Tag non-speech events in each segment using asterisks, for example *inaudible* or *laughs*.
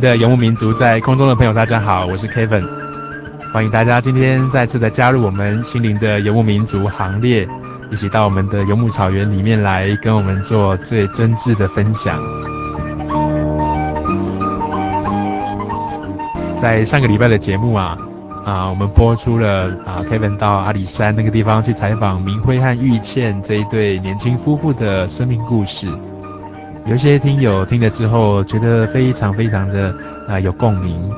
的游牧民族，在空中的朋友，大家好，我是 Kevin，欢迎大家今天再次的加入我们心灵的游牧民族行列，一起到我们的游牧草原里面来，跟我们做最真挚的分享。在上个礼拜的节目啊，啊，我们播出了啊，Kevin 到阿里山那个地方去采访明辉和玉倩这一对年轻夫妇的生命故事。有些听友听了之后，觉得非常非常的啊、有共鸣，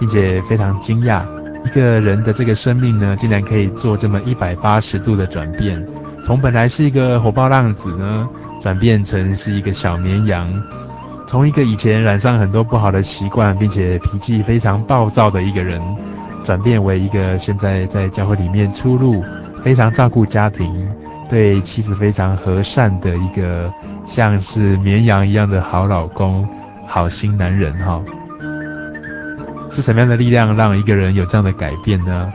并且非常惊讶，一个人的这个生命呢，竟然可以做这么一百八十度的转变，从本来是一个火爆浪子呢，转变成是一个小绵羊，从一个以前染上很多不好的习惯，并且脾气非常暴躁的一个人，转变为一个现在在教会里面出入，非常照顾家庭，对妻子非常和善的一个像是绵羊一样的好老公、好心男人哈。是什么样的力量让一个人有这样的改变呢？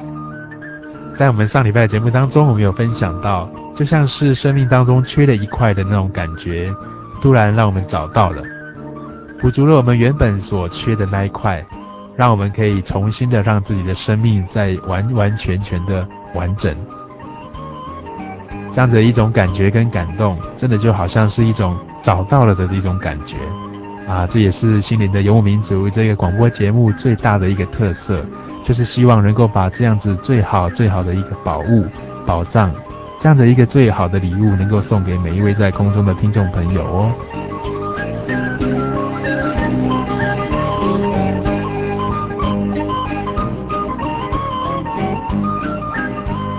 在我们上礼拜的节目当中，我们有分享到，就像是生命当中缺了一块的那种感觉，突然让我们找到了，补足了我们原本所缺的那一块，让我们可以重新的让自己的生命再完完全全的完整。这样子的一种感觉跟感动，真的就好像是一种找到了的一种感觉啊！这也是心灵的游牧民族这个广播节目最大的一个特色，就是希望能够把这样子最好最好的一个宝物、宝藏，这样的一个最好的礼物，能够送给每一位在空中的听众朋友哦。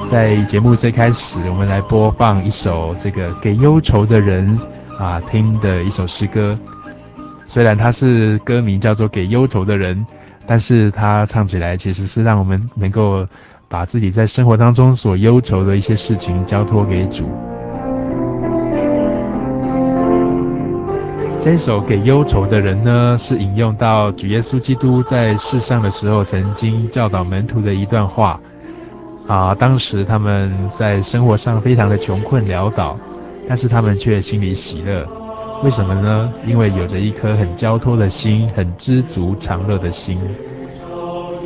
在节目最开始，我们来播放一首这个给忧愁的人啊听的一首诗歌。虽然它是歌名叫做《给忧愁的人》，但是它唱起来其实是让我们能够把自己在生活当中所忧愁的一些事情交托给主。这首《给忧愁的人》呢，是引用到主耶稣基督在世上的时候曾经教导门徒的一段话。啊，当时他们在生活上非常的穷困潦倒，但是他们却心里喜乐。为什么呢？因为有着一颗很交托的心，很知足常乐的心。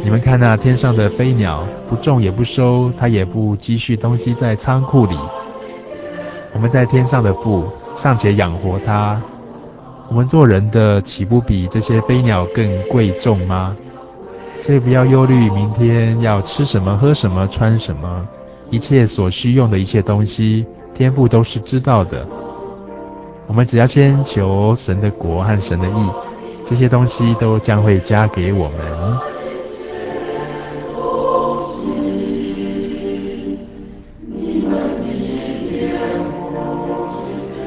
你们看那天上的飞鸟，不种也不收，它也不积蓄东西在仓库里。我们在天上的父尚且养活它，我们做人的岂不比这些飞鸟更贵重吗？所以不要忧虑明天要吃什么、喝什么、穿什么，一切所需用的一切东西，天父都是知道的。我们只要先求神的国和神的意，这些东西都将会加给我们。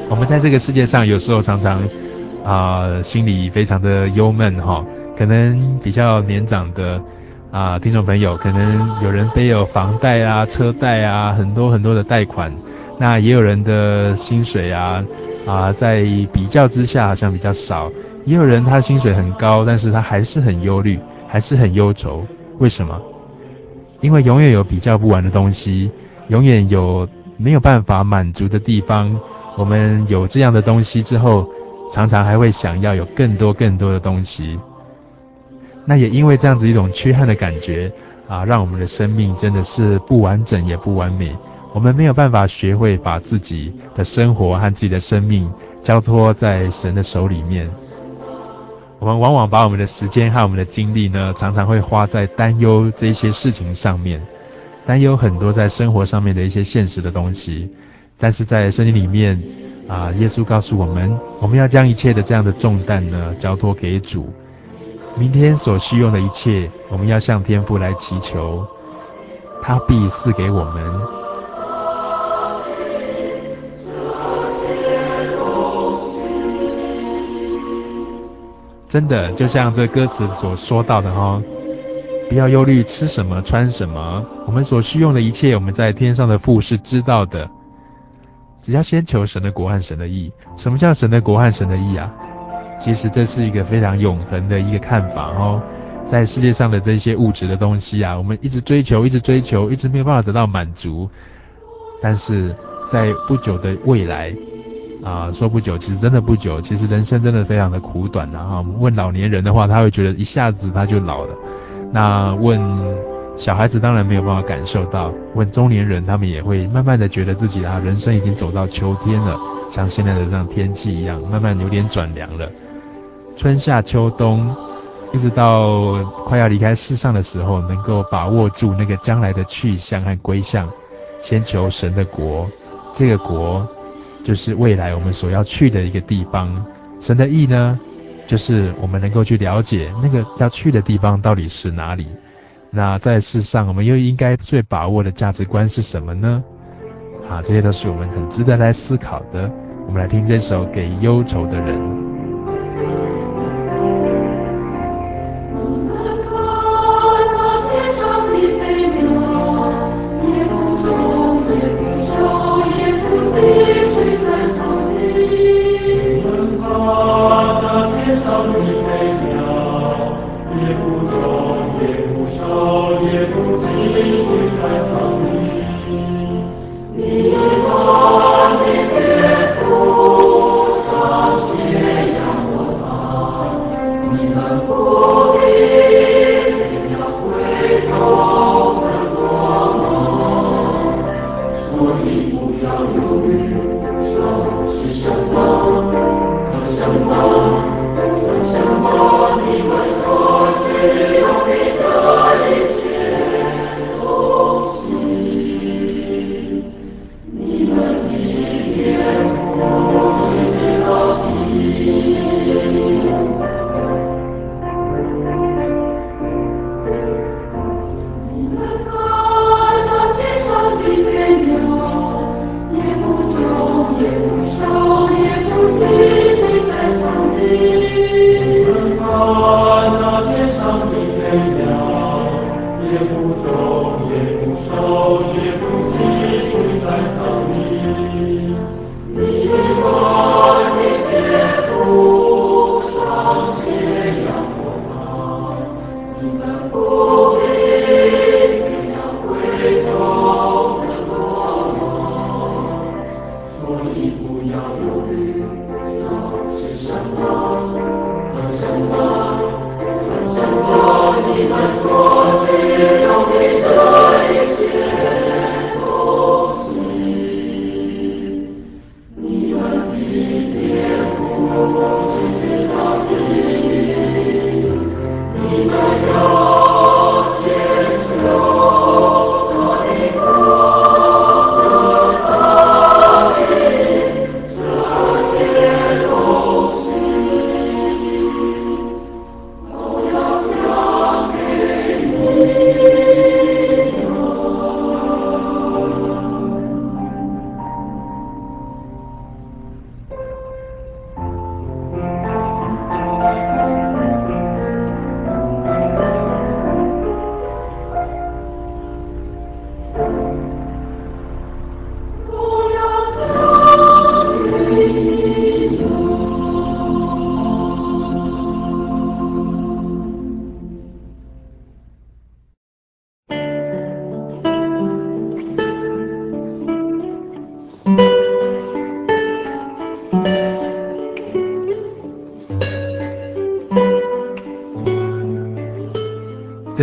我们在这个世界上，有时候常常啊、心里非常的忧闷哈。可能比较年长的啊、听众朋友，可能有人背有房贷啊、车贷啊，很多很多的贷款。那也有人的薪水啊啊、在比较之下好像比较少。也有人他薪水很高，但是他还是很忧虑，还是很忧愁。为什么？因为永远有比较不完的东西，永远有没有办法满足的地方。我们有这样的东西之后，常常还会想要有更多更多的东西。那也因为这样子一种缺憾的感觉啊，让我们的生命真的是不完整也不完美。我们没有办法学会把自己的生活和自己的生命交托在神的手里面。我们往往把我们的时间和我们的精力呢，常常会花在担忧这些事情上面，担忧很多在生活上面的一些现实的东西。但是在圣经里面啊，耶稣告诉我们，我们要将一切的这样的重担呢，交托给主。明天所需用的一切，我们要向天父来祈求，他必赐给我们。真的，就像这歌词所说到的哈，不要忧虑吃什么穿什么，我们所需用的一切，我们在天上的父是知道的。只要先求神的国和神的义。什么叫神的国和神的义啊？其实这是一个非常永恒的一个看法哦。在世界上的这些物质的东西啊，我们一直追求，一直追求，一直没有办法得到满足。但是在不久的未来。啊，说不久，其实真的不久。其实人生真的非常的苦短呐、啊。哈，问老年人的话，他会觉得一下子他就老了。那问小孩子，当然没有办法感受到。问中年人，他们也会慢慢的觉得自己啊，人生已经走到秋天了，像现在的这样天气一样，慢慢有点转凉了。春夏秋冬，一直到快要离开世上的时候，能够把握住那个将来的去向和归向，先求神的国，这个国。就是未来我们所要去的一个地方，神的意呢，就是我们能够去了解那个要去的地方到底是哪里。那在世上，我们又应该最把握的价值观是什么呢？啊，这些都是我们很值得来思考的。我们来听这首《给忧愁的人》。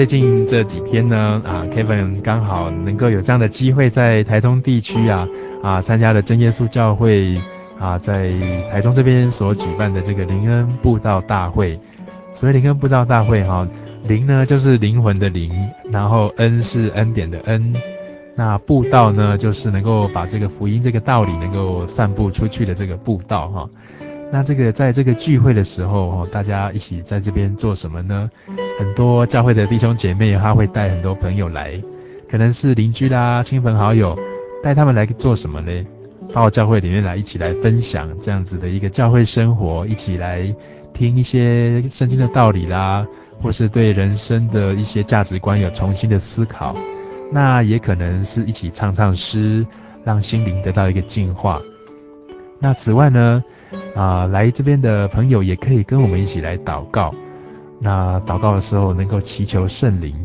最近这几天呢，啊，Kevin 刚好能够有这样的机会在台东地区啊，啊，参加了真耶稣教会啊，在台中这边所举办的这个灵恩布道大会。所谓灵恩布道大会哈，灵呢就是灵魂的灵，然后恩是恩典的恩，那布道呢就是能够把这个福音这个道理能够散布出去的这个布道哈。那这个在这个聚会的时候，大家一起在这边做什么呢？很多教会的弟兄姐妹，他会带很多朋友来，可能是邻居啦、亲朋好友，带他们来做什么呢？到教会里面来，一起来分享这样子的一个教会生活，一起来听一些圣经的道理啦，或是对人生的一些价值观有重新的思考。那也可能是一起唱唱诗，让心灵得到一个净化。那此外呢，啊、来这边的朋友也可以跟我们一起来祷告。那祷告的时候能够祈求圣灵，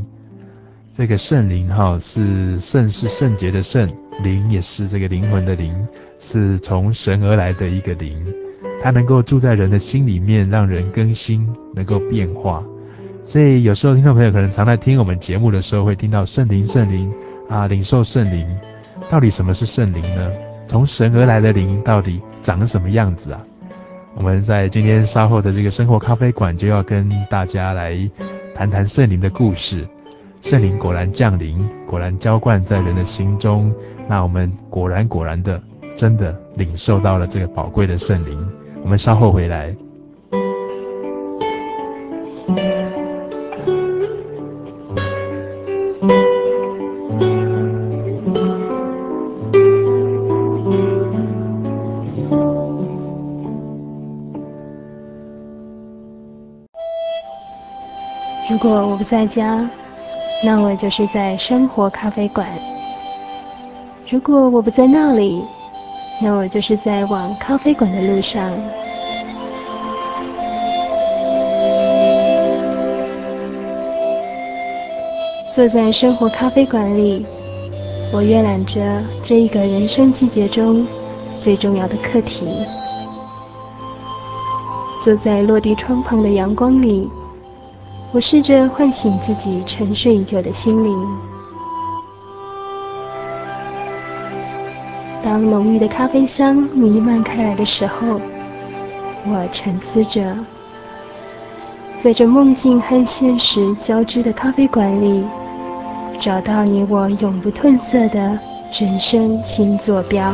这个圣灵哈是圣是圣洁的圣，灵也是这个灵魂的灵，是从神而来的一个灵，它能够住在人的心里面，让人更新，能够变化。所以有时候听众朋友可能常在听我们节目的时候，会听到圣灵圣灵啊，领受圣灵。到底什么是圣灵呢？从神而来的灵到底长什么样子啊？我们在今天稍后的这个生活咖啡馆就要跟大家来谈谈圣灵的故事。圣灵果然降临，果然浇灌在人的心中。那我们果然果然的，真的领受到了这个宝贵的圣灵。我们稍后回来。在家，那我就是在生活咖啡馆；如果我不在那里，那我就是在往咖啡馆的路上。坐在生活咖啡馆里，我阅览着这一个人生季节中最重要的课题。坐在落地窗旁的阳光里。我试着唤醒自己沉睡已久的心灵。当浓郁的咖啡香弥漫开来的时候，我沉思着，在这梦境和现实交织的咖啡馆里，找到你我永不褪色的人生新坐标。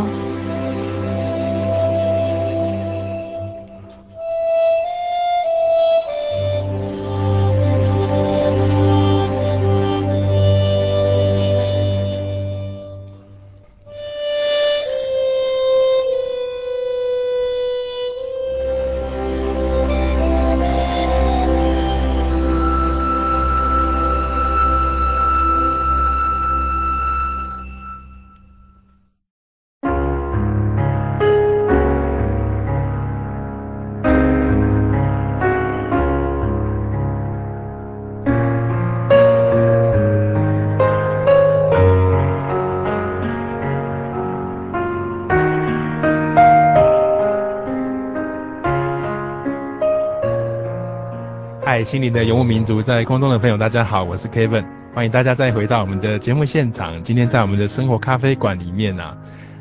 心灵的游牧民族，在空中的朋友，大家好，我是 Kevin，欢迎大家再回到我们的节目现场。今天在我们的生活咖啡馆里面啊，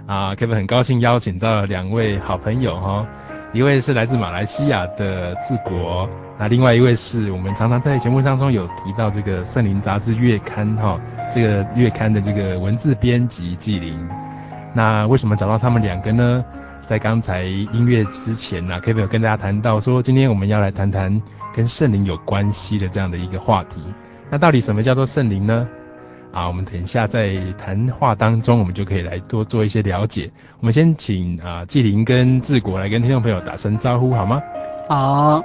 啊，Kevin 很高兴邀请到两位好朋友哈、一位是来自马来西亚的治国，那另外一位是我们常常在节目当中有提到这个圣灵杂志月刊哈、这个月刊的这个文字编辑纪灵。那为什么找到他们两个呢？在刚才音乐之前呢、啊、Kevin 有跟大家谈到说，今天我们要来谈谈跟圣灵有关系的这样的一个话题。那到底什么叫做圣灵呢？啊，我们等一下在谈话当中，我们就可以来多做一些了解。我们先请啊纪灵跟志国来跟听众朋友打声招呼好吗？好，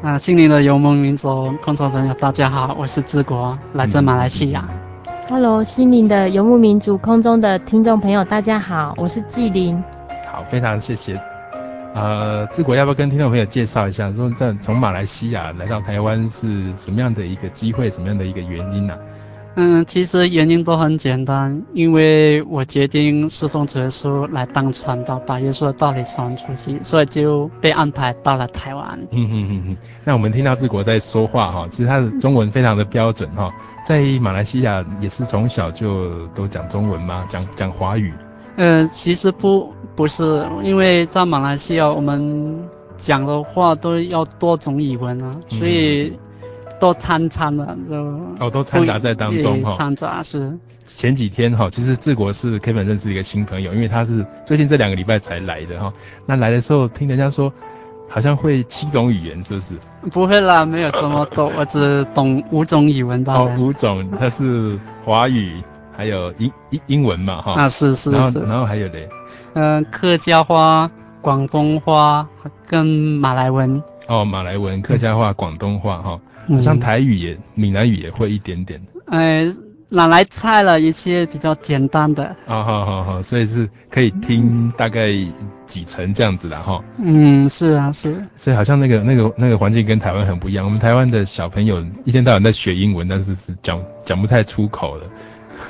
啊，心灵的游牧民族观众朋友大家好，我是志国，来自马来西亚。Hello，心灵的游牧民族空中的听众朋友大家好，我是纪灵。好，非常谢谢。呃，治国要不要跟听众朋友介绍一下，说在从马来西亚来到台湾是什么样的一个机会，什么样的一个原因呢、啊？嗯，其实原因都很简单，因为我决定侍奉主耶稣来当传道，把耶稣的道理传出去，所以就被安排到了台湾。嗯嗯嗯嗯。那我们听到志国在说话哈，其实他的中文非常的标准哈，在马来西亚也是从小就都讲中文吗？讲讲华语？呃，其实不不是，因为在马来西亚我们讲的话都要多种语文啊，所以。嗯都掺掺的，就哦，都掺杂在当中哈。掺杂是。前几天哈，其实治国是 Kevin 认识一个新朋友，因为他是最近这两个礼拜才来的哈。那来的时候听人家说，好像会七种语言，是不是？不会啦，没有这么多，我只懂五种语文吧。哦，五种，它是华语，还有英英英文嘛哈。啊，是是是。然后然后还有嘞，嗯、呃，客家话、广东话跟马来文。哦，马来文、客家话、广东话哈。好像台语也、嗯、闽南语也会一点点。哎，拿来猜了一些比较简单的。啊，好好好，所以是可以听大概几层这样子的哈。嗯，是啊，是。所以好像那个那个那个环境跟台湾很不一样。我们台湾的小朋友一天到晚在学英文，但是是讲讲不太出口的。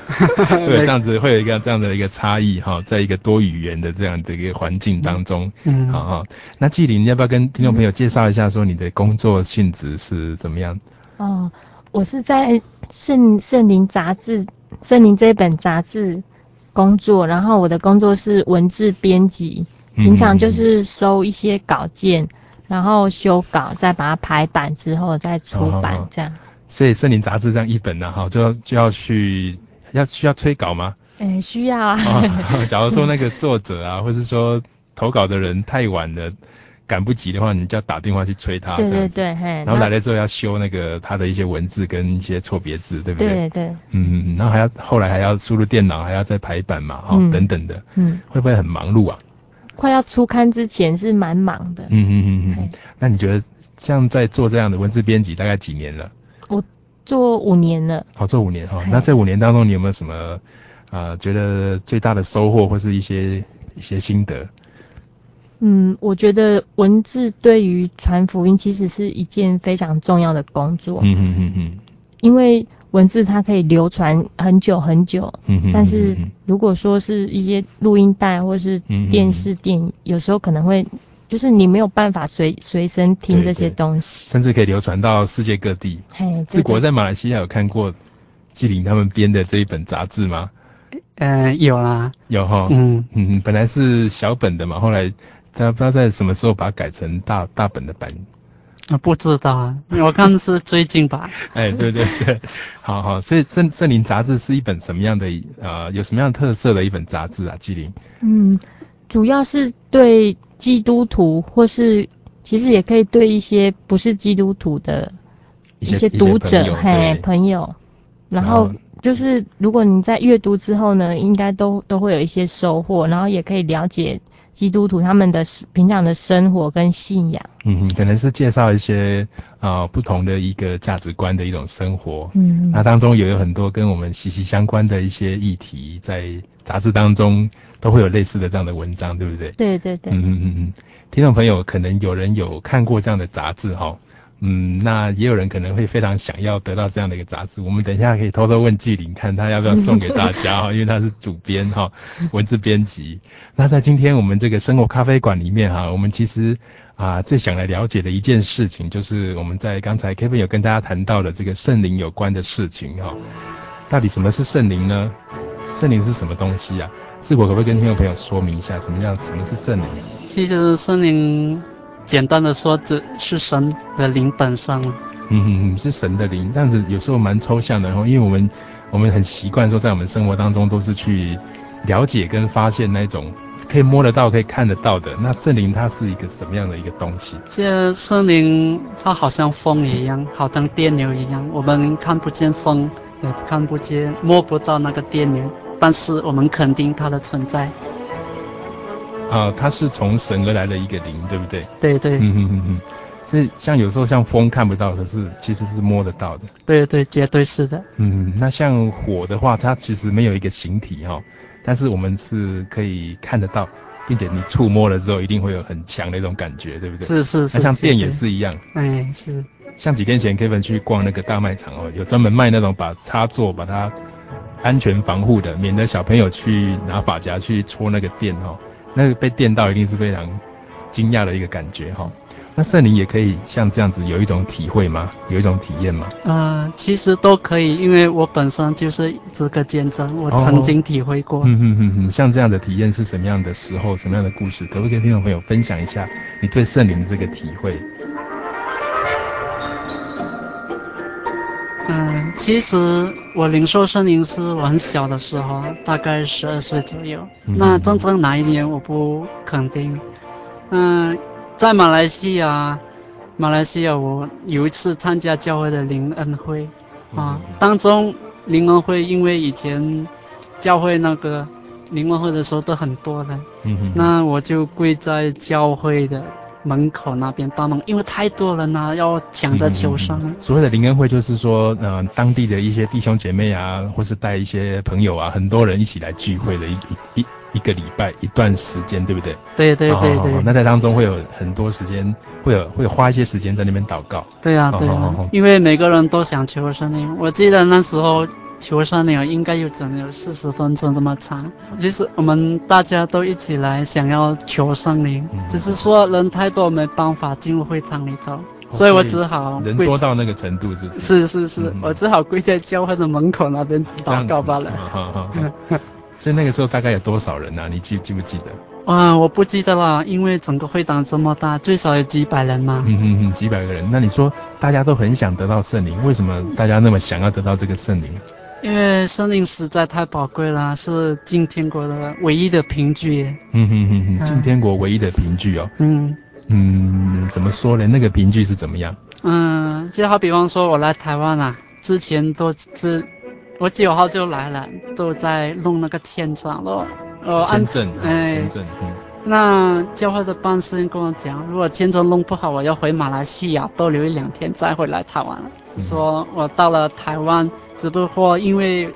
*laughs* 会有这样子，会有一个这样的一个差异哈，在一个多语言的这样的一个环境当中，嗯，好哈。那纪林，你要不要跟听众朋友介绍一下，说你的工作性质是怎么样？哦，我是在圣圣灵杂志，圣灵这本杂志工作，然后我的工作是文字编辑，平常就是收一些稿件，然后修稿，再把它排版之后再出版这样。所以圣林杂志这样一本呢，哈，就要就要去。要需要催稿吗？哎、欸，需要啊。哦，*laughs* 假如说那个作者啊，或是说投稿的人太晚了，赶不及的话，你就要打电话去催他。对对对，嘿。然后来了之后要修那个他的一些文字跟一些错别字，对不对？对对。嗯嗯，然后还要后来还要输入电脑，还要再排版嘛，哈、嗯，等等的。嗯。会不会很忙碌啊？快要出刊之前是蛮忙的。嗯嗯嗯嗯。那你觉得像在做这样的文字编辑大概几年了？我。做五年了，好，做五年哈。那这五年当中，你有没有什么啊、呃、觉得最大的收获或是一些一些心得？嗯，我觉得文字对于传福音其实是一件非常重要的工作。嗯嗯嗯嗯。因为文字它可以流传很久很久。嗯嗯。但是如果说是一些录音带或是电视电影，有时候可能会。就是你没有办法随随身听这些东西，甚至可以流传到世界各地。嘿，治国在马来西亚有看过纪灵他们编的这一本杂志吗？呃，有啦，有哈。嗯嗯，本来是小本的嘛，后来他不知道在什么时候把它改成大大本的版。啊，不知道啊，我看是最近吧。*laughs* 哎，对对对，好好，所以圣圣灵杂志是一本什么样的呃，有什么样特色的一本杂志啊？纪灵。嗯，主要是对。基督徒，或是其实也可以对一些不是基督徒的一些读者，嘿，朋友。然后就是，如果你在阅读之后呢，应该都都会有一些收获，然后也可以了解基督徒他们的平常的生活跟信仰。嗯，可能是介绍一些啊、呃、不同的一个价值观的一种生活。嗯，那当中也有很多跟我们息息相关的一些议题在。杂志当中都会有类似的这样的文章，对不对？对对对。嗯嗯嗯，听众朋友可能有人有看过这样的杂志哈，嗯，那也有人可能会非常想要得到这样的一个杂志。我们等一下可以偷偷问纪灵，看他要不要送给大家哈，因为他是主编哈，*laughs* 文字编辑。那在今天我们这个生活咖啡馆里面哈，我们其实啊最想来了解的一件事情，就是我们在刚才 Kevin 有跟大家谈到的这个圣灵有关的事情哈。到底什么是圣灵呢？圣灵是什么东西啊？志国可不可以跟听众朋友说明一下，什么样什么是圣灵？其实圣灵，简单的说，只是神的灵本身。嗯嗯嗯，是神的灵，但是有时候蛮抽象的，然后因为我们我们很习惯说，在我们生活当中都是去了解跟发现那种可以摸得到、可以看得到的。那圣灵它是一个什么样的一个东西？这圣灵它好像风一样，好像电流一样，我们看不见风，也看不见、摸不到那个电流。但是我们肯定它的存在。啊，它是从神而来的一个灵，对不对？对对。嗯嗯嗯嗯。所以像有时候像风看不到，可是其实是摸得到的。对对，绝对是的。嗯，那像火的话，它其实没有一个形体哈，但是我们是可以看得到，并且你触摸了之后，一定会有很强的一种感觉，对不对？是是是。那像电也是一样。哎，是。像几天前 Kevin 去逛那个大卖场哦，有专门卖那种把插座把它安全防护的，免得小朋友去拿发夹去戳那个电哦，那个被电到一定是非常惊讶的一个感觉哈。那圣灵也可以像这样子有一种体会吗？有一种体验吗？呃，其实都可以，因为我本身就是这个见证，我曾经体会过。嗯嗯嗯嗯，像这样的体验是什么样的时候，什么样的故事？可不可以跟听众朋友分享一下你对圣灵的这个体会？嗯，其实我领受圣灵是我很小的时候，大概十二岁左右。嗯、那真正哪一年我不肯定。嗯。在马来西亚，马来西亚我有一次参加教会的灵恩会，啊，当中灵恩会因为以前教会那个灵恩会的时候都很多的，嗯哼，那我就跪在教会的门口那边大门，因为太多人了，要抢着求生。嗯、所谓的灵恩会就是说，嗯、呃，当地的一些弟兄姐妹啊，或是带一些朋友啊，很多人一起来聚会的一一。一一个礼拜一段时间，对不对？对对对对。哦、那在当中会有很多时间，会有会花一些时间在那边祷告。对啊对啊、因为每个人都想求生灵。我记得那时候求圣灵应该有整有四十分钟这么长，就是我们大家都一起来想要求圣灵、嗯，只是说人太多没办法进入会场里头，哦、所以我只好人多到那个程度是不是？是是是、嗯，我只好跪在教会的门口那边祷告罢了。所以那个时候大概有多少人呢、啊？你记记不记得？啊，我不记得了，因为整个会场这么大，最少有几百人嘛。嗯嗯嗯，几百个人。那你说大家都很想得到圣灵，为什么大家那么想要得到这个圣灵？因为森林实在太宝贵了，是进天国的唯一的凭据。嗯哼哼哼，进天国唯一的凭据哦。嗯嗯，怎么说呢？那个凭据是怎么样？嗯，就好比方说我来台湾啊，之前都是。我九号就来了，都在弄那个签证了。哦，签证，哎，签证，嗯。那教会的办事人跟我讲，如果签证弄不好，我要回马来西亚多留一两天，再回来台湾。嗯。说我到了台湾，只不过因为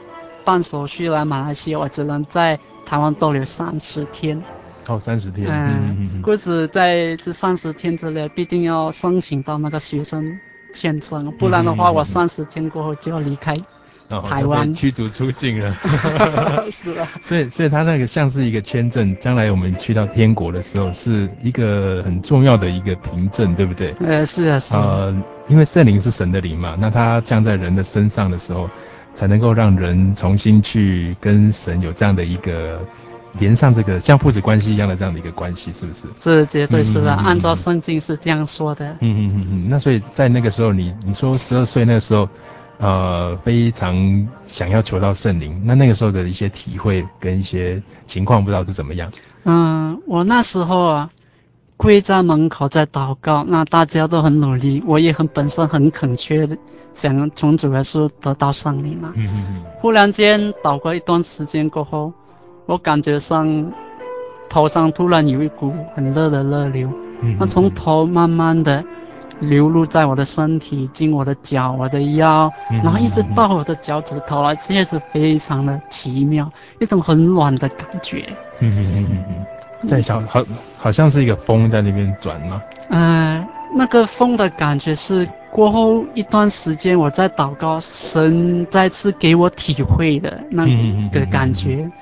办手续来马来西亚，我只能在台湾逗留三十天。哦，三十天。嗯嗯嗯。故此在这三十天之内，必定要申请到那个学生签证，不然的话，我三十天过后就要离开。哦、台湾驱逐出境了，*laughs* 是啊，所以所以他那个像是一个签证，将来我们去到天国的时候，是一个很重要的一个凭证，对不对？呃，是啊，是啊。呃，因为圣灵是神的灵嘛，那他降在人的身上的时候，才能够让人重新去跟神有这样的一个连上这个像父子关系一样的这样的一个关系，是不是？是，绝对是的，嗯、按照圣经是这样说的。嗯嗯嗯嗯。那所以在那个时候你，你你说十二岁那个时候。呃，非常想要求到圣灵，那那个时候的一些体会跟一些情况，不知道是怎么样。嗯，我那时候啊，跪在门口在祷告，那大家都很努力，我也很本身很恳切的想从主耶稣得到圣灵嘛。嗯嗯嗯。忽然间祷告一段时间过后，我感觉上头上突然有一股很热的热流，嗯，那从头慢慢的。流露在我的身体，经我的脚、我的腰，然后一直到我的脚趾头啊，这是非常的奇妙，一种很暖的感觉。嗯嗯嗯嗯嗯，在小好好像是一个风在那边转吗？嗯、呃，那个风的感觉是过后一段时间我在祷告，神再次给我体会的那个感觉。嗯嗯嗯嗯嗯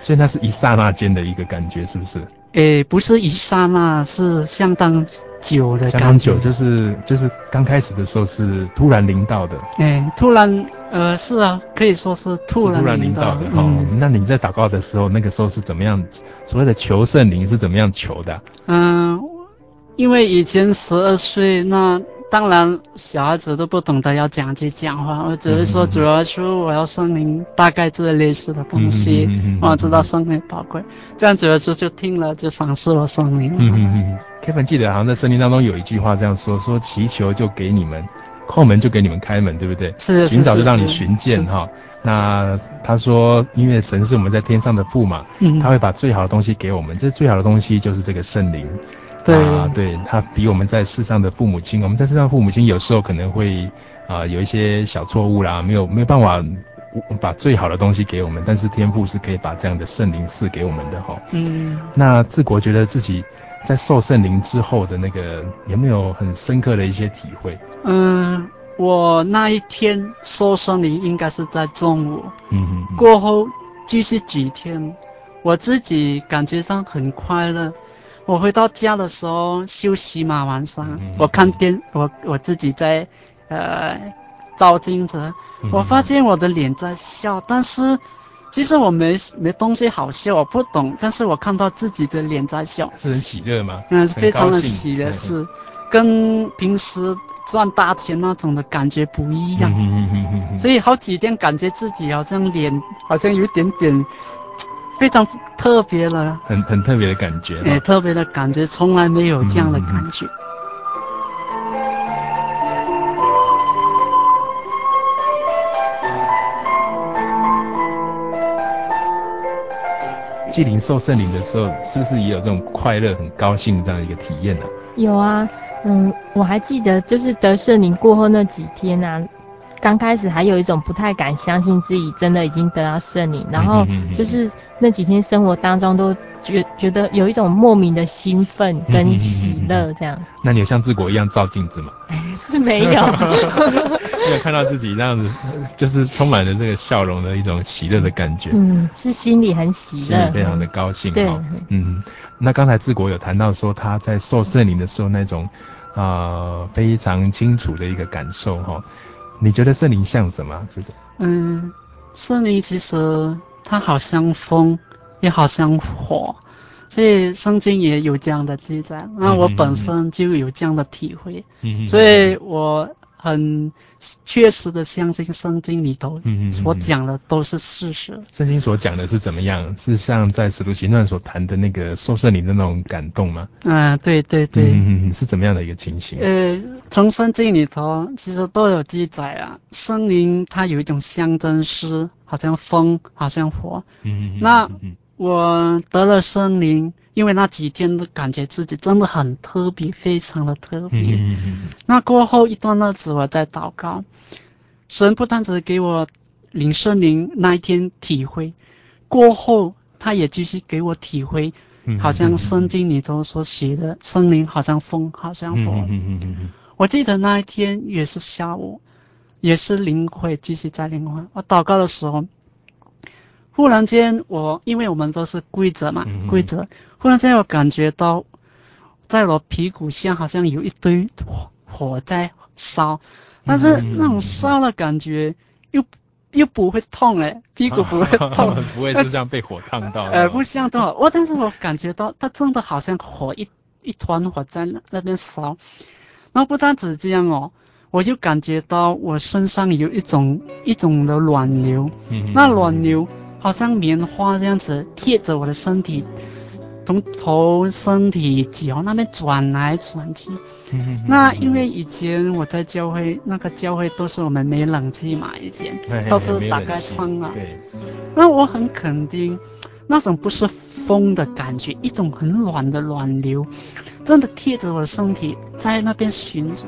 所以那是一刹那间的一个感觉，是不是？诶，不是一刹那，是相当久的感觉。相当久，就是就是刚开始的时候是突然临到的。诶，突然，呃，是啊，可以说是突然临到的。突然临到的。哦、嗯，那你在祷告的时候，那个时候是怎么样？所谓的求圣灵是怎么样求的？嗯，因为以前十二岁那。当然，小孩子都不懂得要讲机讲话，我只是说，主要说我要声明，大概这类似的东西，嗯、我知道圣灵宝贵，这样主要说就听了就赏赐了圣灵。嗯嗯嗯，Kevin 记得好像在圣经当中有一句话这样说：说祈求就给你们，叩门就给你们开门，对不对？是。寻找就让你寻见哈。那他说，因为神是我们在天上的父嘛，嗯，他会把最好的东西给我们，这最好的东西就是这个圣灵。对啊，对，他比我们在世上的父母亲，我们在世上父母亲有时候可能会啊、呃、有一些小错误啦，没有没有办法把最好的东西给我们，但是天父是可以把这样的圣灵赐给我们的哈。嗯。那治国觉得自己在受圣灵之后的那个有没有很深刻的一些体会？嗯，我那一天受圣灵应该是在中午。嗯哼嗯。过后继续几天，我自己感觉上很快乐。我回到家的时候休息嘛，晚上、嗯、我看电，我我自己在呃照镜子、嗯，我发现我的脸在笑，但是其实我没没东西好笑，我不懂，但是我看到自己的脸在笑，是很喜乐吗？嗯，非常的喜乐，是。跟平时赚大钱那种的感觉不一样，嗯嗯嗯、所以好几天感觉自己好像脸好像有一点点。非常特别了，很很特别的感觉，哎，特别的感觉，从来没有这样的感觉。纪灵受圣灵的时候，是不是也有这种快乐、很高兴这样一个体验呢？有啊，嗯，我还记得，就是得圣灵过后那几天啊。刚开始还有一种不太敢相信自己真的已经得到圣灵，然后就是那几天生活当中都觉觉得有一种莫名的兴奋跟喜乐这样。那你有像治国一样照镜子吗？是 *laughs* 没有。*laughs* 没有看到自己那样子，就是充满了这个笑容的一种喜乐的感觉。嗯，是心里很喜乐，心里非常的高兴。对，嗯，那刚才治国有谈到说他在受圣灵的时候那种啊、呃、非常清楚的一个感受哈。你觉得圣灵像什么？这个？嗯，圣灵其实它好像风，也好像火，所以圣经也有这样的记载。那我本身就有这样的体会，嗯，所以我。很确实的相信圣经里头所讲的都是事实。圣、嗯嗯、经所讲的是怎么样？是像在使徒行传所谈的那个受圣灵的那种感动吗？嗯，对对对。嗯嗯，是怎么样的一个情形？呃，从圣经里头其实都有记载啊，圣灵它有一种象征诗好像风，好像火。嗯嗯。那我得了圣灵。因为那几天都感觉自己真的很特别，非常的特别。嗯嗯。那过后一段日子，我在祷告，神不单只给我领圣灵那一天体会，过后他也继续给我体会，好像圣经里头所写的森林好像风，好像火。嗯嗯嗯。我记得那一天也是下午，也是灵会继续在灵会。我祷告的时候。忽然间，我因为我们都是跪着嘛，跪着。忽然间，我感觉到在我屁股下好像有一堆火火在烧，但是那种烧的感觉又又不会痛诶，屁股不会痛，*laughs* 不会是像被火烫到。*laughs* 呃，不像的，我但是我感觉到它真的好像火一一团火在那那边烧。然后不单只这样哦，我就感觉到我身上有一种一种的暖流，那暖流。好像棉花这样子贴着我的身体，从头、身体、脚那边转来转去。那因为以前我在教会，那个教会都是我们没冷气嘛，以前都是打开窗啊。对。那我很肯定，那种不是风的感觉，一种很暖的暖流，真的贴着我的身体在那边旋转。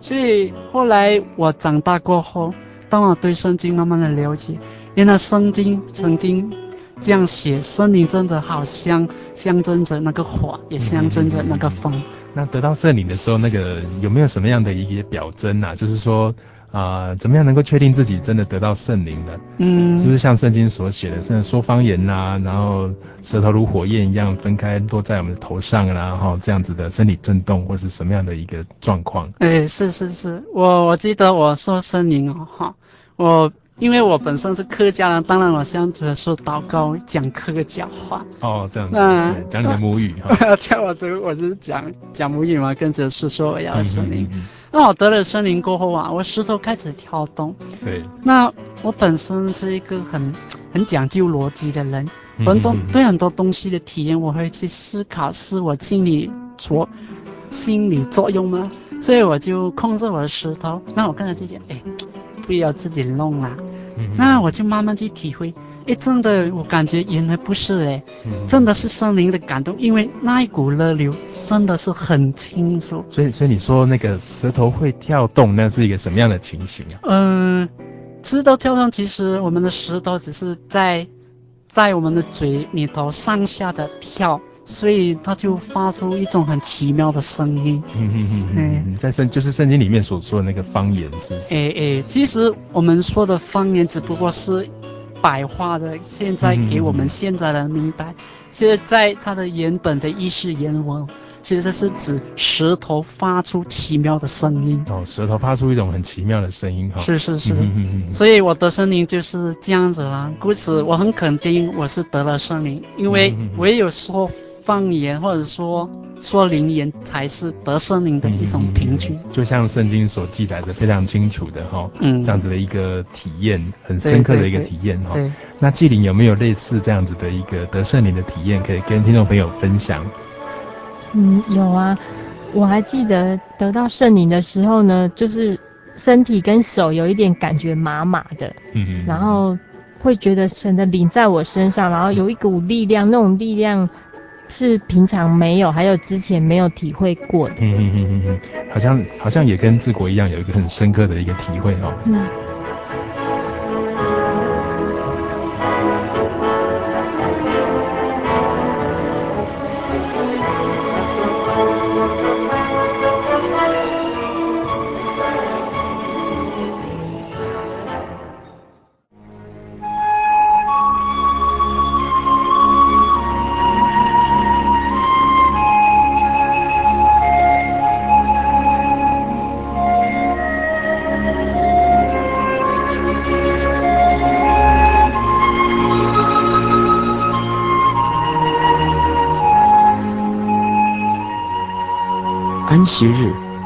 所以后来我长大过后，当我对圣经慢慢的了解。原来圣经曾经这样写，圣灵真的好像象征着那个火，也象征着那个风。嗯、那得到圣灵的时候，那个有没有什么样的一些表征啊？就是说啊、呃，怎么样能够确定自己真的得到圣灵呢？嗯，是不是像圣经所写的，像说方言啊，然后舌头如火焰一样分开落在我们的头上，然后这样子的身体震动，或是什么样的一个状况？哎，是是是，我我记得我说圣灵哦，哈，我。因为我本身是客家人，当然我现在说祷告讲客家话。哦，这样子。嗯，讲你的母语哈。*laughs* 讲我这我是讲讲母语嘛，跟着是说我要圣灵。那我得了森林过后啊，我石头开始跳动。对。那我本身是一个很很讲究逻辑的人，很多对很多东西的体验，我会去思考，是我心理作心理作用吗？所以我就控制我的石头。那我刚才就讲，哎，不要自己弄啦。那我就慢慢去体会，哎，真的，我感觉原来不是哎，真的是森林的感动，因为那一股热流真的是很清楚。所以，所以你说那个舌头会跳动，那是一个什么样的情形啊？嗯、呃，石头跳动，其实我们的石头只是在在我们的嘴里头上下的跳，所以它就发出一种很奇妙的声音。嗯嗯嗯嗯，在圣就是圣经里面所说的那个方言，是不是？哎哎，其实我们说的方言只不过是白话的，现在给我们现在人明白。其实在它的原本的意识原文。其实是指舌头发出奇妙的声音哦，舌头发出一种很奇妙的声音哈。是是是，嗯嗯，所以我的声音就是这样子啦。故此，我很肯定我是得了圣灵，因为唯有说方言或者说说灵言才是得圣灵的一种凭据。就像圣经所记载的非常清楚的哈，嗯，这样子的一个体验，很深刻的一个体验哈。对。那纪灵有没有类似这样子的一个得圣灵的体验，可以跟听众朋友分享？嗯，有啊，我还记得得到圣灵的时候呢，就是身体跟手有一点感觉麻麻的，嗯嗯，然后会觉得神的灵在我身上，然后有一股力量，那种力量是平常没有，还有之前没有体会过的，嗯嗯嗯嗯，好像好像也跟治国一样，有一个很深刻的一个体会哦。嗯。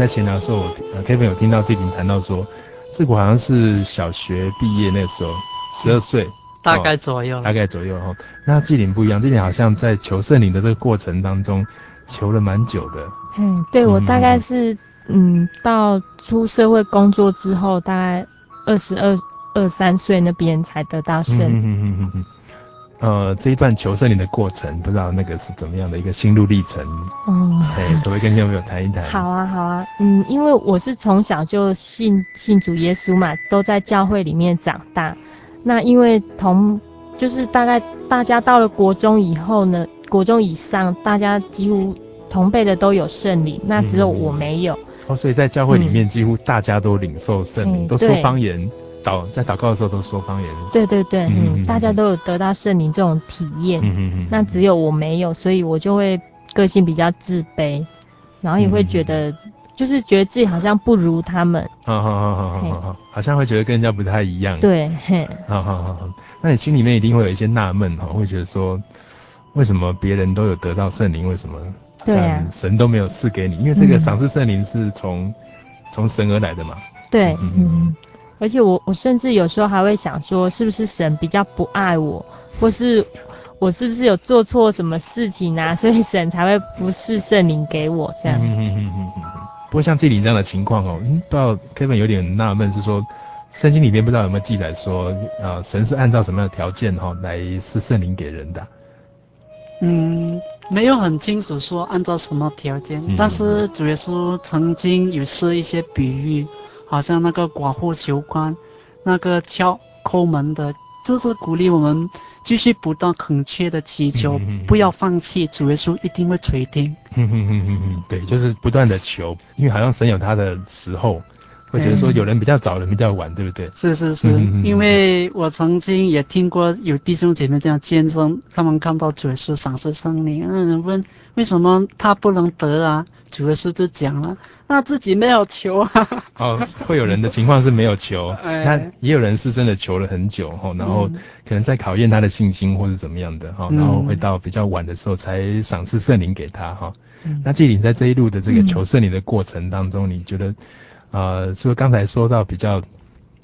在闲聊的时候，我呃 Kevin 有听到纪灵谈到说，这个好像是小学毕业那时候，十二岁，大概左右，哦、大概左右哦。那纪灵不一样，纪灵好像在求圣灵的这个过程当中，求了蛮久的。嗯，对我大概是嗯，嗯到出社会工作之后，大概二十二二三岁那边才得到圣灵。嗯嗯嗯嗯嗯。呃，这一段求圣灵的过程，不知道那个是怎么样的一个心路历程。嗯，哎，可不可以跟听众朋友谈一谈？好啊，好啊，嗯，因为我是从小就信信主耶稣嘛，都在教会里面长大。那因为同就是大概大家到了国中以后呢，国中以上，大家几乎同辈的都有圣灵，那只有我没有。嗯、哦，所以在教会里面几乎大家都领受圣灵，嗯、都说方言。祷在祷告的时候都说方言，对对对，嗯，嗯，大家都有得到圣灵这种体验，嗯嗯嗯，那只有我没有，所以我就会个性比较自卑，然后也会觉得，嗯、就是觉得自己好像不如他们，好好好好好好，好像会觉得跟人家不太一样，对，嘿，好好好好，那你心里面一定会有一些纳闷哈，会觉得说，为什么别人都有得到圣灵，为什么对啊，神都没有赐给你？因为这个赏赐圣灵是从从、嗯、神而来的嘛，对，嗯。嗯而且我我甚至有时候还会想说，是不是神比较不爱我，或是我是不是有做错什么事情啊，*laughs* 所以神才会不是圣灵给我这样。嗯嗯嗯嗯嗯。不过像这里这样的情况哦，嗯，不知道 Kevin 有点纳闷，是说圣经里面不知道有没有记载说，呃，神是按照什么样的条件哈来是圣灵给人的？嗯，没有很清楚说按照什么条件，嗯、但是主耶稣曾经有设一些比喻，好像那个寡妇求官，那个敲抠门的，就是鼓励我们继续不断恳切的祈求，不要放弃，主耶稣一定会垂听。对，就是不断的求，因为好像神有他的时候。会觉得说有人比较早，人比较晚，对不对？是是是，嗯、因为我曾经也听过有弟兄姐妹这样见证，他们看到主耶稣赏赐圣灵，那人问为什么他不能得啊？主耶稣就讲了，那自己没有求啊。哦，会有人的情况是没有求，*laughs* 那也有人是真的求了很久哈，然后可能在考验他的信心或是怎么样的哈，然后会到比较晚的时候才赏赐圣灵给他哈。嗯、那纪灵在这一路的这个求圣灵的过程当中，嗯、你觉得？呃，除了刚才说到比较，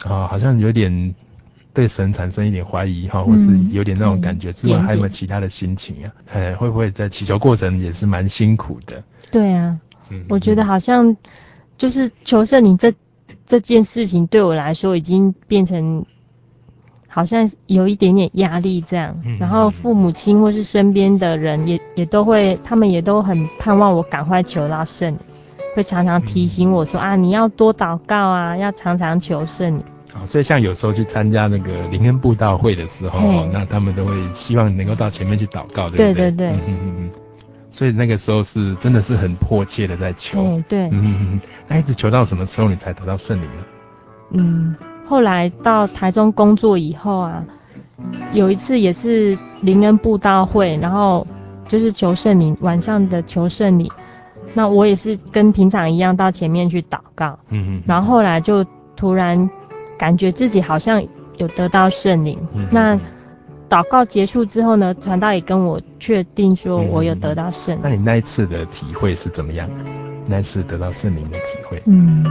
啊、呃，好像有点对神产生一点怀疑哈，或是有点那种感觉之外，还有没有其他的心情啊？哎，会不会在祈求过程也是蛮辛苦的？对啊，嗯，我觉得好像就是求圣你这这件事情对我来说已经变成好像有一点点压力这样，然后父母亲或是身边的人也也都会，他们也都很盼望我赶快求到圣灵。会常常提醒我说、嗯、啊，你要多祷告啊，要常常求圣灵。好，所以像有时候去参加那个灵恩布道会的时候，那他们都会希望能够到前面去祷告，对不对？对对对。嗯嗯嗯。所以那个时候是真的是很迫切的在求。对对。嗯。那一直求到什么时候你才得到圣灵呢？嗯，后来到台中工作以后啊，有一次也是灵恩布道会，然后就是求圣灵，晚上的求圣灵。那我也是跟平常一样到前面去祷告，嗯嗯，然后后来就突然感觉自己好像有得到圣灵。嗯，那祷告结束之后呢，传道也跟我确定说我有得到圣灵。那你那一次的体会是怎么样？那一次得到圣灵的体会？嗯，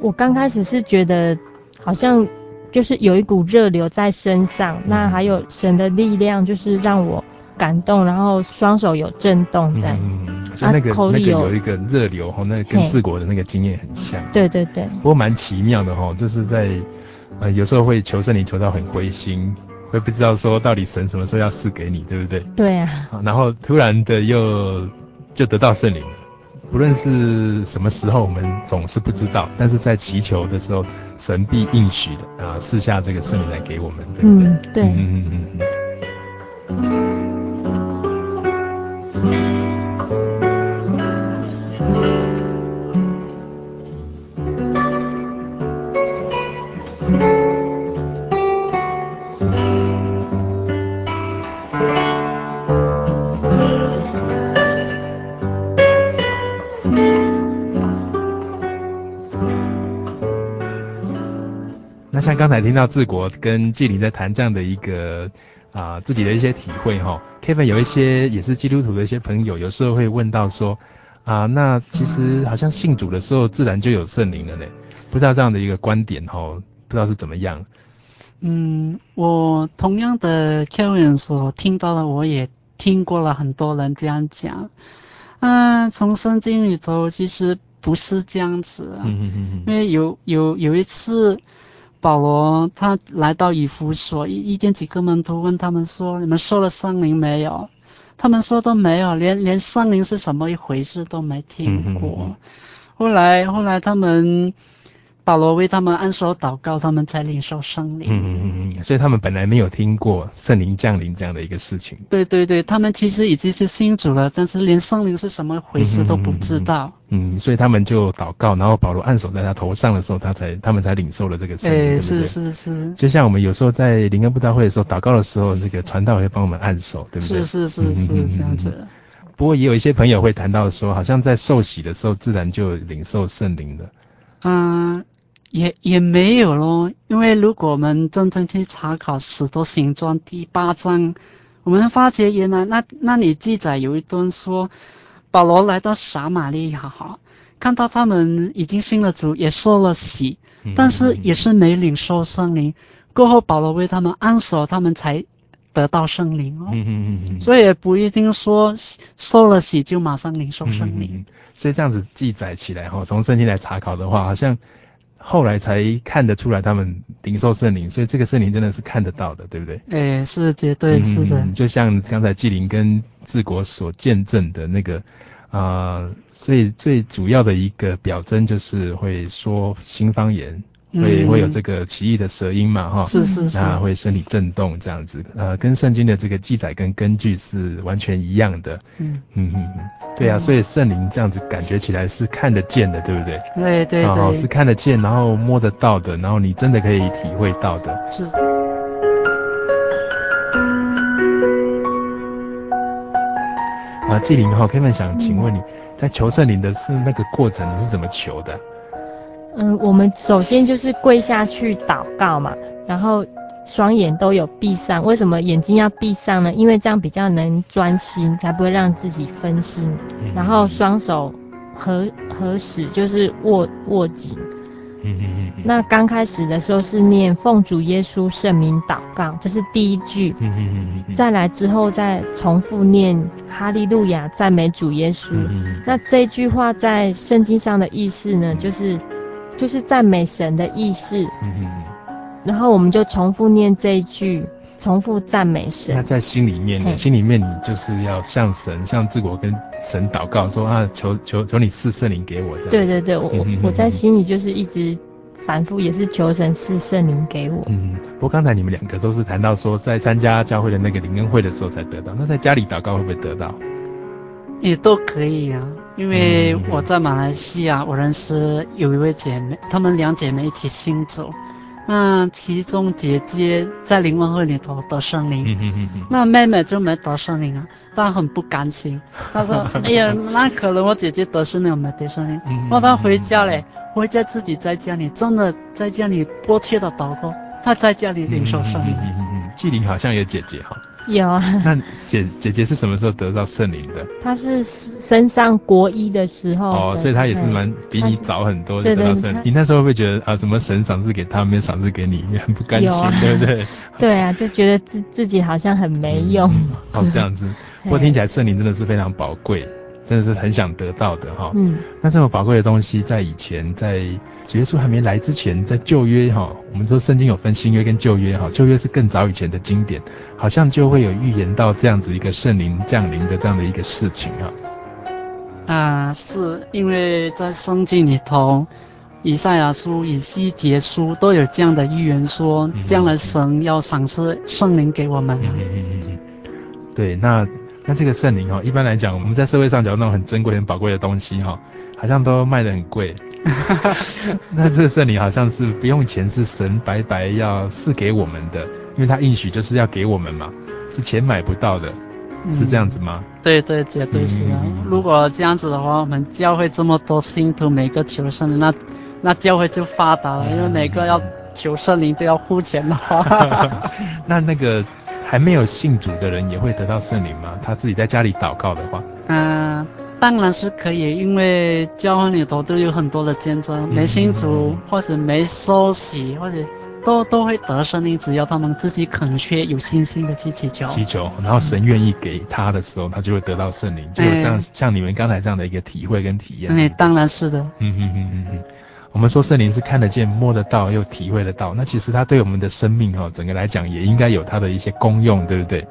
我刚开始是觉得好像就是有一股热流在身上，嗯、那还有神的力量，就是让我。感动，然后双手有震动这样，嗯，就那个、那个有一个热流哈，那个、跟治国的那个经验很像。对对对。不过蛮奇妙的哈，就是在呃有时候会求圣灵求到很灰心，会不知道说到底神什么时候要赐给你，对不对？对啊。然后突然的又就得到圣灵，不论是什么时候，我们总是不知道，但是在祈求的时候，神必应许的啊，赐下这个圣灵来给我们，对不对？嗯，对。嗯嗯嗯嗯。像刚才听到治国跟纪灵在谈这样的一个啊、呃、自己的一些体会哈，Kevin 有一些也是基督徒的一些朋友，有时候会问到说啊、呃，那其实好像信主的时候自然就有圣灵了呢，不知道这样的一个观点哈，不知道是怎么样？嗯，我同样的 Kevin 所听到的，我也听过了很多人这样讲，嗯、呃，从圣经里头其实不是这样子啊，嗯嗯嗯，因为有有有一次。保罗他来到以弗所，一一见几个门徒问他们说：“你们受了圣灵没有？”他们说都没有，连连圣灵是什么一回事都没听过。嗯、后来后来他们。保罗为他们按手祷告，他们才领受圣灵。嗯嗯嗯，所以他们本来没有听过圣灵降临这样的一个事情。对对对，他们其实已经是信主了，但是连圣灵是什么回事都不知道。嗯，所以他们就祷告，然后保罗按手在他头上的时候，他才他们才领受了这个圣灵。对，是是是。就像我们有时候在灵恩布道会的时候祷告的时候，这个传道会帮我们按手，对不对？是是是是这样子。不过也有一些朋友会谈到说，好像在受洗的时候自然就领受圣灵了。嗯。也也没有咯，因为如果我们真正去查考《使徒行传》第八章，我们发觉原来那那里记载有一段说，保罗来到撒玛利亚，哈，看到他们已经信了主，也受了洗，但是也是没领受圣灵。过后保罗为他们安守，他们才得到圣灵哦。嗯嗯嗯嗯。所以也不一定说受了洗就马上领受圣灵。嗯嗯。所以这样子记载起来哈，从圣经来查考的话，好像后来才看得出来他们领受圣灵，所以这个圣灵真的是看得到的，对不对？哎，是绝对是的。嗯，就像刚才纪灵跟治国所见证的那个。啊、呃，所以最主要的一个表征就是会说新方言，嗯、会会有这个奇异的舌音嘛，哈，是是是，那会身体震动这样子，呃，跟圣经的这个记载跟根据是完全一样的，嗯。嗯嗯，对啊，所以圣灵这样子感觉起来是看得见的，对不对？对对对，哦，是看得见，然后摸得到的，然后你真的可以体会到的，是。啊，纪灵哈，Kevin 想请问你，嗯、在求圣灵的是那个过程，你是怎么求的？嗯，我们首先就是跪下去祷告嘛，然后双眼都有闭上。为什么眼睛要闭上呢？因为这样比较能专心，才不会让自己分心。嗯、然后双手合合十，就是握握紧。嗯嗯嗯，那刚开始的时候是念奉主耶稣圣名祷告，这是第一句。嗯嗯嗯，再来之后再重复念哈利路亚赞美主耶稣。嗯，那这句话在圣经上的意思呢，就是就是赞美神的意思。嗯嗯，然后我们就重复念这一句。重复赞美神。那在心里面，你心里面你就是要向神、向自我跟神祷告，说啊，求求求你赐圣灵给我。这样。对对对，我我在心里就是一直反复，也是求神赐圣灵给我。嗯，不过刚才你们两个都是谈到说，在参加教会的那个灵恩会的时候才得到，那在家里祷告会不会得到？也都可以啊，因为我在马来西亚，我认识有一位姐妹，她们两姐妹一起信主。那其中姐姐在灵恩会里头得圣灵，那妹妹就没得圣灵啊，她很不甘心。她说：“哎呀，那可能我姐姐得圣灵，我没得圣灵。”然后她回家嘞，回家自己在家里真的在家里迫切的祷告，她在家里领受圣灵。嗯嗯嗯，纪灵好像有姐姐哈。有啊，那姐姐姐是什么时候得到圣灵的？她是升上国一的时候。哦，所以她也是蛮比你早很多就得到圣灵。你那时候会觉得啊，怎么神赏赐给他，没有赏赐给你，你很不甘心，啊、*laughs* 对不对？*laughs* 对啊，就觉得自自己好像很没用。嗯、哦，这样子。*laughs* 不过听起来圣灵真的是非常宝贵。真的是很想得到的哈，嗯，那这么宝贵的东西，在以前，在主耶稣还没来之前，在旧约哈，我们说圣经有分新约跟旧约哈，旧约是更早以前的经典，好像就会有预言到这样子一个圣灵降临的这样的一个事情哈。啊，是因为在圣经里头，以赛亚书、以西结书都有这样的预言说，将来神要赏赐圣灵给我们。嗯嗯嗯嗯，对，那。那这个圣灵哈，一般来讲，我们在社会上讲那种很珍贵、很宝贵的东西哈，好像都卖得很贵。*laughs* 那这个圣灵好像是不用钱，是神白白要赐给我们的，因为他应许就是要给我们嘛，是钱买不到的，是这样子吗？嗯、对对，绝对是如果这样子的话，我们教会这么多信徒，每个求圣灵，那那教会就发达了，因为每个要求圣灵都要付钱的话。*laughs* 那那个。还没有信主的人也会得到圣灵吗？他自己在家里祷告的话，嗯、呃，当然是可以，因为教会里头都有很多的见证，没信主或者没收洗或者都都会得圣灵，只要他们自己肯切有信心的去祈求，祈求，然后神愿意给他的时候，他就会得到圣灵，就有这样、欸、像你们刚才这样的一个体会跟体验。哎、欸，当然是的。嗯嗯嗯嗯嗯。我们说圣灵是看得见、摸得到又体会得到，那其实它对我们的生命哈，整个来讲也应该有它的一些功用，对不对？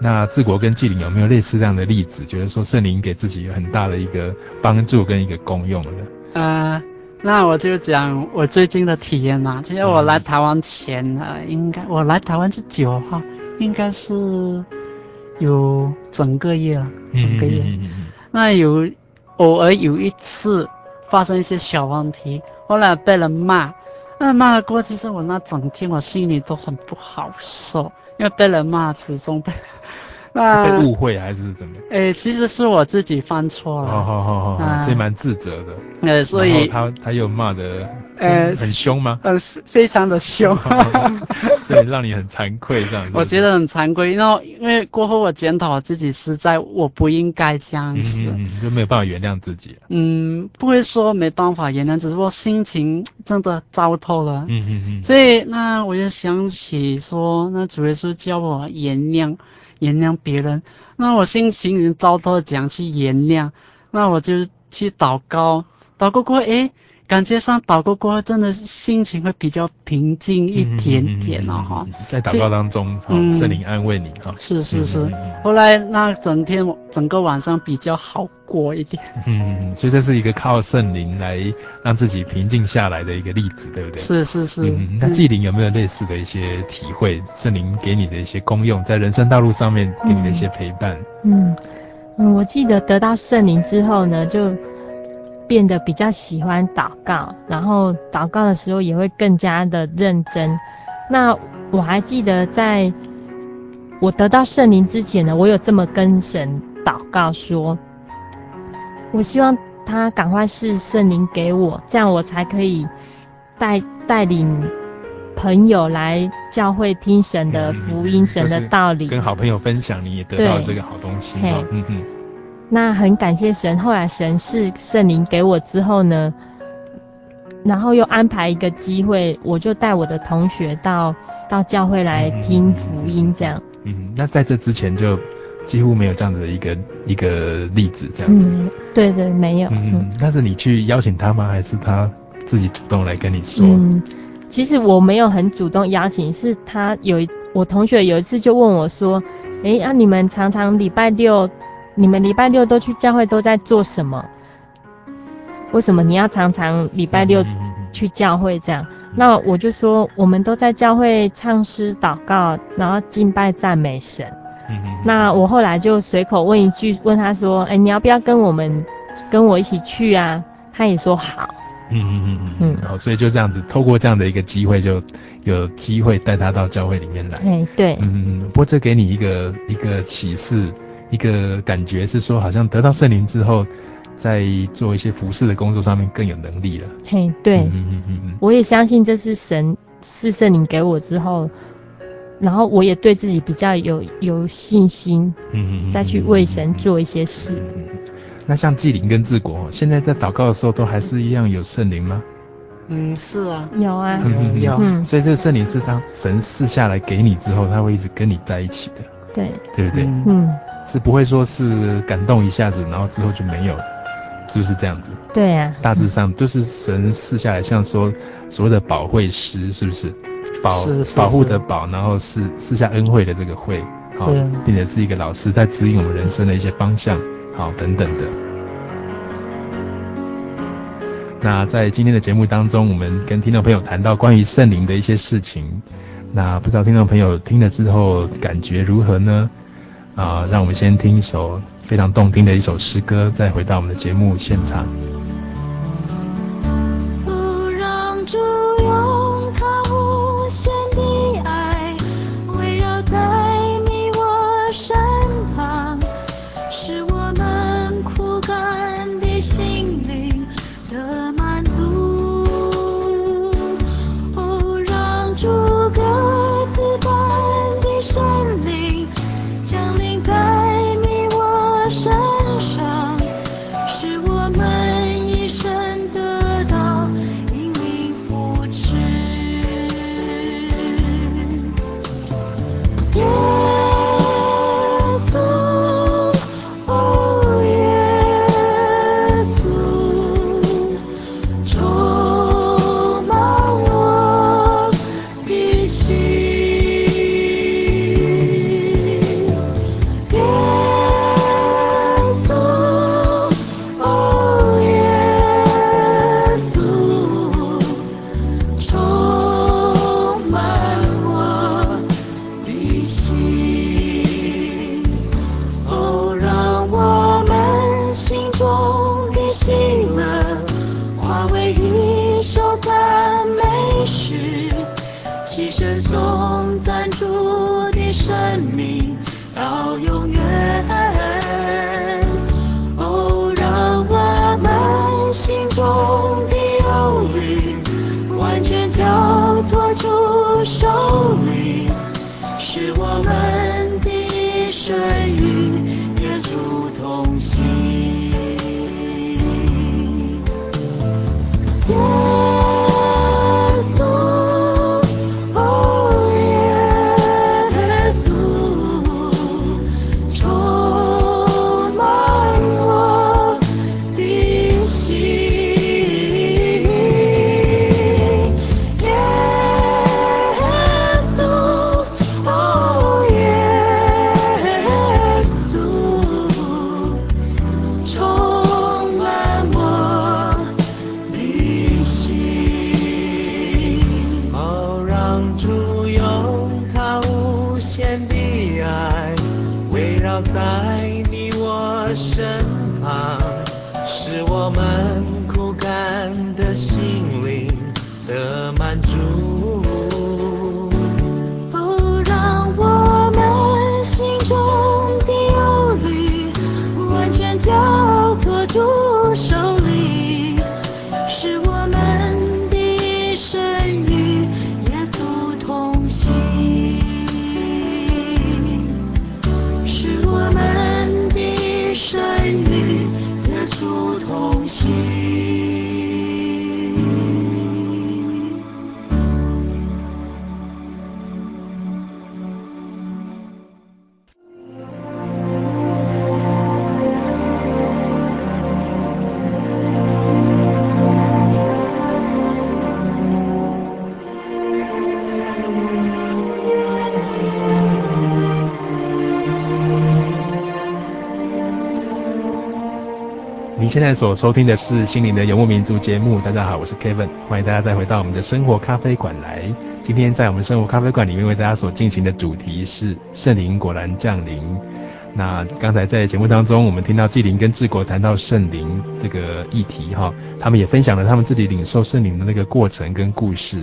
那治国跟纪灵有没有类似这样的例子，觉得说圣灵给自己有很大的一个帮助跟一个功用的？呃，那我就讲我最近的体验嘛。其实我来台湾前呢，嗯、应该我来台湾是九号，应该是有整个月了，整个月。那有偶尔有一次。发生一些小问题，后来被人骂，那骂的过，其实我那整天我心里都很不好受，因为被人骂，始终被，那是被误会还是怎么？诶，其实是我自己犯错了。好好好好，所以蛮自责的。呃，所以他他又骂的。呃，很凶吗？呃，非常的凶 *laughs* *laughs* 所以让你很惭愧这样子。我觉得很惭愧，然后因为过后我检讨我自己，实在我不应该这样子，嗯，就没有办法原谅自己。嗯，不会说没办法原谅，只是我心情真的糟透了。嗯嗯嗯。所以那我就想起说，那主耶稣叫我原谅，原谅别人，那我心情已经糟透了，讲去原谅，那我就去祷告，祷告过，诶。感觉上祷告过后，真的心情会比较平静一点点哦哈。在祷告当中，嗯，圣灵安慰你哈。是是是。后来那整天整个晚上比较好过一点。嗯，所以这是一个靠圣灵来让自己平静下来的一个例子，对不对？是是是。嗯，那纪灵有没有类似的一些体会？圣灵给你的一些功用，在人生道路上面给你的一些陪伴？嗯嗯，我记得得到圣灵之后呢，就。变得比较喜欢祷告，然后祷告的时候也会更加的认真。那我还记得，在我得到圣灵之前呢，我有这么跟神祷告说：我希望他赶快赐圣灵给我，这样我才可以带带领朋友来教会听神的福音、嗯、神的道理，跟好朋友分享，你也得到这个好东西。嗯嗯。那很感谢神，后来神是圣灵给我之后呢，然后又安排一个机会，我就带我的同学到到教会来听福音，这样嗯。嗯，那在这之前就几乎没有这样的一个一个例子，这样子。嗯，对对，没有。嗯，那是你去邀请他吗？还是他自己主动来跟你说？嗯，其实我没有很主动邀请，是他有一我同学有一次就问我说，诶，啊你们常常礼拜六。你们礼拜六都去教会都在做什么？为什么你要常常礼拜六去教会这样？那我就说，我们都在教会唱诗、祷告，然后敬拜、赞美神。那我后来就随口问一句，问他说：“哎，你要不要跟我们跟我一起去啊？”他也说好。嗯嗯嗯嗯嗯。好，所以就这样子，透过这样的一个机会，就有机会带他到教会里面来。哎，对。嗯嗯。不过这给你一个一个启示。一个感觉是说，好像得到圣灵之后，在做一些服侍的工作上面更有能力了。嘿，对，嗯嗯嗯嗯，我也相信这是神是圣灵给我之后，然后我也对自己比较有有信心，嗯嗯，再去为神做一些事。嗯，那像纪灵跟治国，现在在祷告的时候都还是一样有圣灵吗？嗯，是啊，有啊，有。嗯，所以这个圣灵是当神赐下来给你之后，他会一直跟你在一起的。对，对不对？嗯。是不会说是感动一下子，然后之后就没有，是不是这样子？对呀、啊，大致上就是神赐下来，像说所谓的保惠师，是不是？保是是是保护的保，然后是赐下恩惠的这个惠，好，并且是一个老师在指引我们人生的一些方向，好，等等的。那在今天的节目当中，我们跟听众朋友谈到关于圣灵的一些事情，那不知道听众朋友听了之后感觉如何呢？啊，让我们先听一首非常动听的一首诗歌，再回到我们的节目现场。在所收听的是《心灵的游牧民族》节目。大家好，我是 Kevin，欢迎大家再回到我们的生活咖啡馆来。今天在我们生活咖啡馆里面为大家所进行的主题是“圣灵果然降临”。那刚才在节目当中，我们听到纪灵跟志国谈到圣灵这个议题哈，他们也分享了他们自己领受圣灵的那个过程跟故事。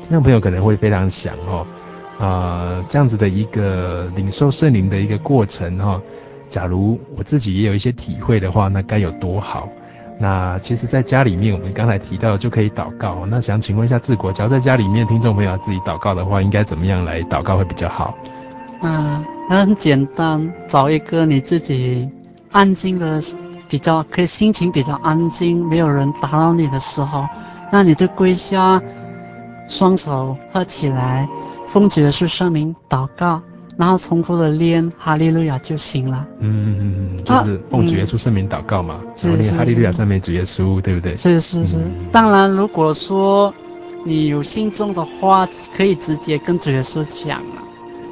听众朋友可能会非常想哈，啊，这样子的一个领受圣灵的一个过程哈。假如我自己也有一些体会的话，那该有多好？那其实，在家里面，我们刚才提到就可以祷告。那想请问一下志国，只要在家里面，听众朋友自己祷告的话，应该怎么样来祷告会比较好？嗯，很简单，找一个你自己安静的、比较可以心情比较安静、没有人打扰你的时候，那你就跪下，双手合起来，奉主耶稣圣名祷告。然后重复的念哈利路亚就行了。嗯嗯嗯，就是奉主耶稣圣名祷告嘛，然后念哈利路亚赞美主耶稣，对不对？是是是。嗯、当然，如果说你有心中的话，可以直接跟主耶稣讲了。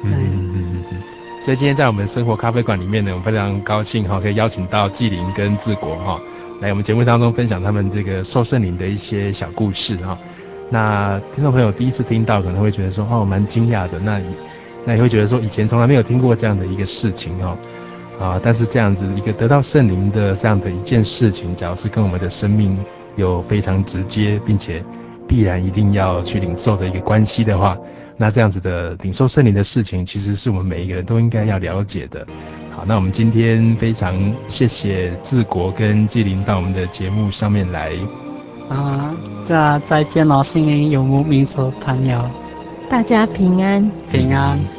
嗯嗯嗯嗯。所以今天在我们生活咖啡馆里面呢，我们非常高兴哈，可以邀请到纪灵跟志国哈，来我们节目当中分享他们这个受圣灵的一些小故事哈。那听众朋友第一次听到，可能会觉得说哦，蛮惊讶的。那那你会觉得说，以前从来没有听过这样的一个事情哦，啊，但是这样子一个得到圣灵的这样的一件事情，假如是跟我们的生命有非常直接，并且必然一定要去领受的一个关系的话，那这样子的领受圣灵的事情，其实是我们每一个人都应该要了解的。好，那我们今天非常谢谢志国跟纪灵到我们的节目上面来。啊，这再见了，心灵游牧民族朋友。大家平安，平安。